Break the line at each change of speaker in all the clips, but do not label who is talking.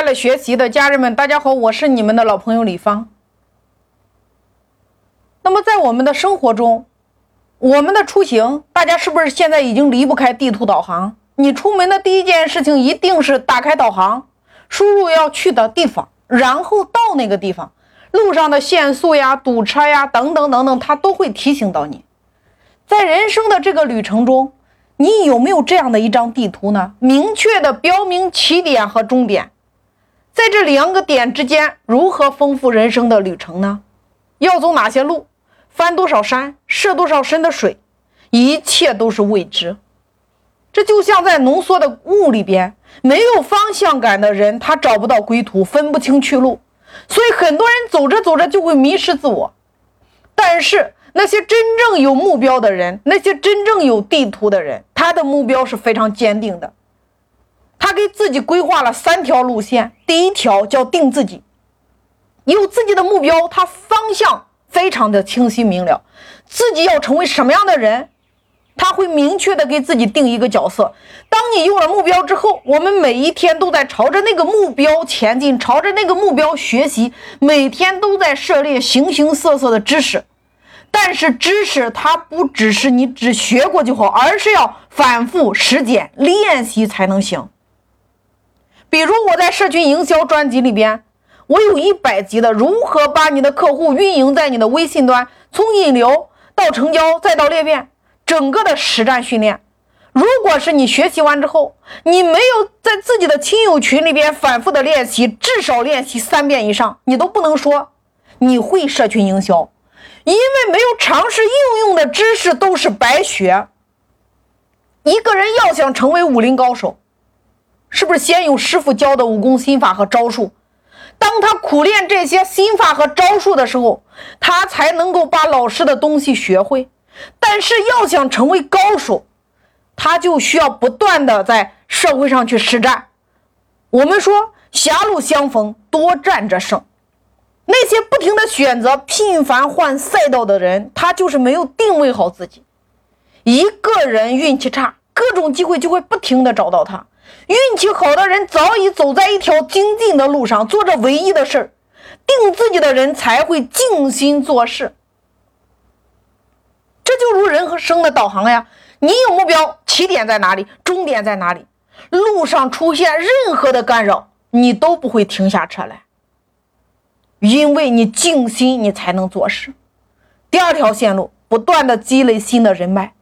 快乐学习的家人们，大家好，我是你们的老朋友李芳。那么在我们的生活中，我们的出行，大家是不是现在已经离不开地图导航？你出门的第一件事情一定是打开导航，输入要去的地方，然后到那个地方，路上的限速呀、堵车呀等等等等，它都会提醒到你。在人生的这个旅程中。你有没有这样的一张地图呢？明确的标明起点和终点，在这两个点之间，如何丰富人生的旅程呢？要走哪些路？翻多少山？涉多少深的水？一切都是未知。这就像在浓缩的雾里边，没有方向感的人，他找不到归途，分不清去路，所以很多人走着走着就会迷失自我。但是，那些真正有目标的人，那些真正有地图的人，他的目标是非常坚定的。自己规划了三条路线，第一条叫定自己，有自己的目标，他方向非常的清晰明了，自己要成为什么样的人，他会明确的给自己定一个角色。当你有了目标之后，我们每一天都在朝着那个目标前进，朝着那个目标学习，每天都在涉猎形形色色的知识。但是知识它不只是你只学过就好，而是要反复实践练习才能行。比如我在社群营销专辑里边，我有一百集的如何把你的客户运营在你的微信端，从引流到成交再到裂变，整个的实战训练。如果是你学习完之后，你没有在自己的亲友群里边反复的练习，至少练习三遍以上，你都不能说你会社群营销。因为没有尝试应用的知识都是白学。一个人要想成为武林高手，是不是先有师傅教的武功心法和招数？当他苦练这些心法和招数的时候，他才能够把老师的东西学会。但是要想成为高手，他就需要不断的在社会上去实战。我们说狭路相逢多战者胜。那些不停的选择、频繁换赛道的人，他就是没有定位好自己。一个人运气差，各种机会就会不停的找到他；运气好的人早已走在一条精进的路上，做着唯一的事儿。定自己的人才会静心做事。这就如人和生的导航呀，你有目标，起点在哪里，终点在哪里，路上出现任何的干扰，你都不会停下车来。因为你静心，你才能做事。第二条线路，不断的积累新的人脉。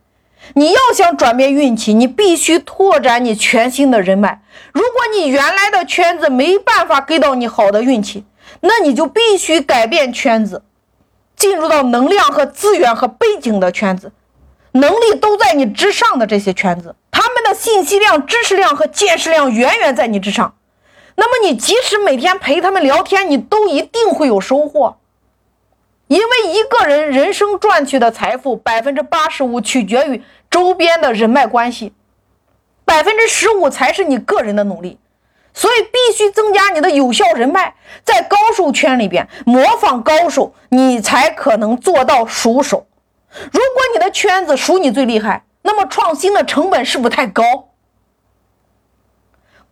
你要想转变运气，你必须拓展你全新的人脉。如果你原来的圈子没办法给到你好的运气，那你就必须改变圈子，进入到能量和资源和背景的圈子，能力都在你之上的这些圈子，他们的信息量、知识量和见识量远远在你之上。那么你即使每天陪他们聊天，你都一定会有收获，因为一个人人生赚取的财富，百分之八十五取决于周边的人脉关系，百分之十五才是你个人的努力。所以必须增加你的有效人脉，在高手圈里边模仿高手，你才可能做到熟手。如果你的圈子属你最厉害，那么创新的成本是不是太高？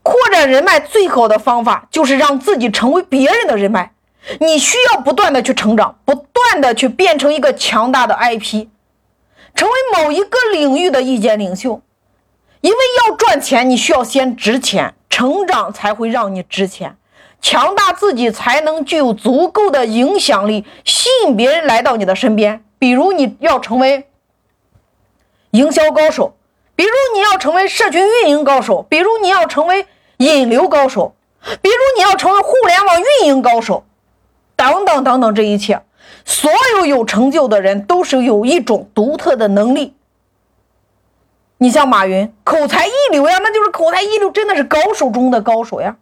扩展人脉最好的方法就是让自己成为别人的人脉。你需要不断的去成长，不断的去变成一个强大的 IP，成为某一个领域的意见领袖。因为要赚钱，你需要先值钱，成长才会让你值钱，强大自己才能具有足够的影响力，吸引别人来到你的身边。比如你要成为营销高手，比如你要成为社群运营高手，比如你要成为。引流高手，比如你要成为互联网运营高手，等等等等，这一切，所有有成就的人都是有一种独特的能力。你像马云，口才一流呀，那就是口才一流，真的是高手中的高手呀。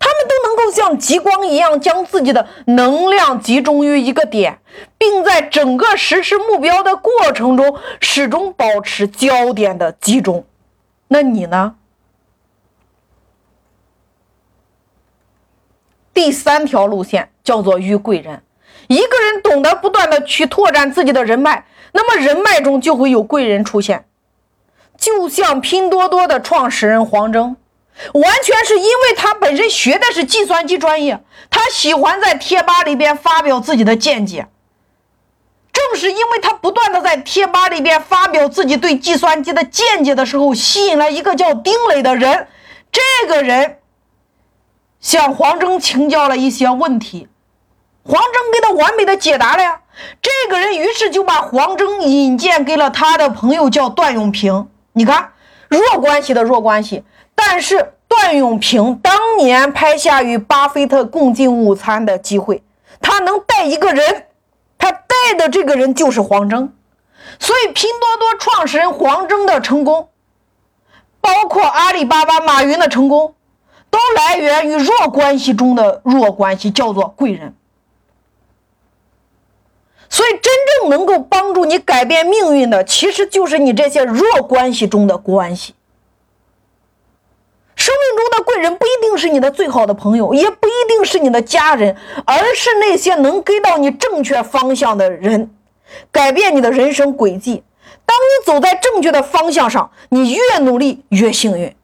他们都能够像极光一样，将自己的能量集中于一个点，并在整个实施目标的过程中，始终保持焦点的集中。那你呢？第三条路线叫做遇贵人。一个人懂得不断的去拓展自己的人脉，那么人脉中就会有贵人出现。就像拼多多的创始人黄峥，完全是因为他本身学的是计算机专业，他喜欢在贴吧里边发表自己的见解。正是因为他不断的在贴吧里边发表自己对计算机的见解的时候，吸引了一个叫丁磊的人。这个人向黄峥请教了一些问题，黄峥给他完美的解答了呀。这个人于是就把黄峥引荐给了他的朋友，叫段永平。你看，弱关系的弱关系。但是段永平当年拍下与巴菲特共进午餐的机会，他能带一个人，他带的这个人就是黄峥。所以，拼多多创始人黄峥的成功，包括阿里巴巴马云的成功，都来源于弱关系中的弱关系，叫做贵人。所以，真正能够帮助你改变命运的，其实就是你这些弱关系中的关系。生命中的贵人不一定是你的最好的朋友，也不一定是你的家人，而是那些能给到你正确方向的人，改变你的人生轨迹。当你走在正确的方向上，你越努力越幸运。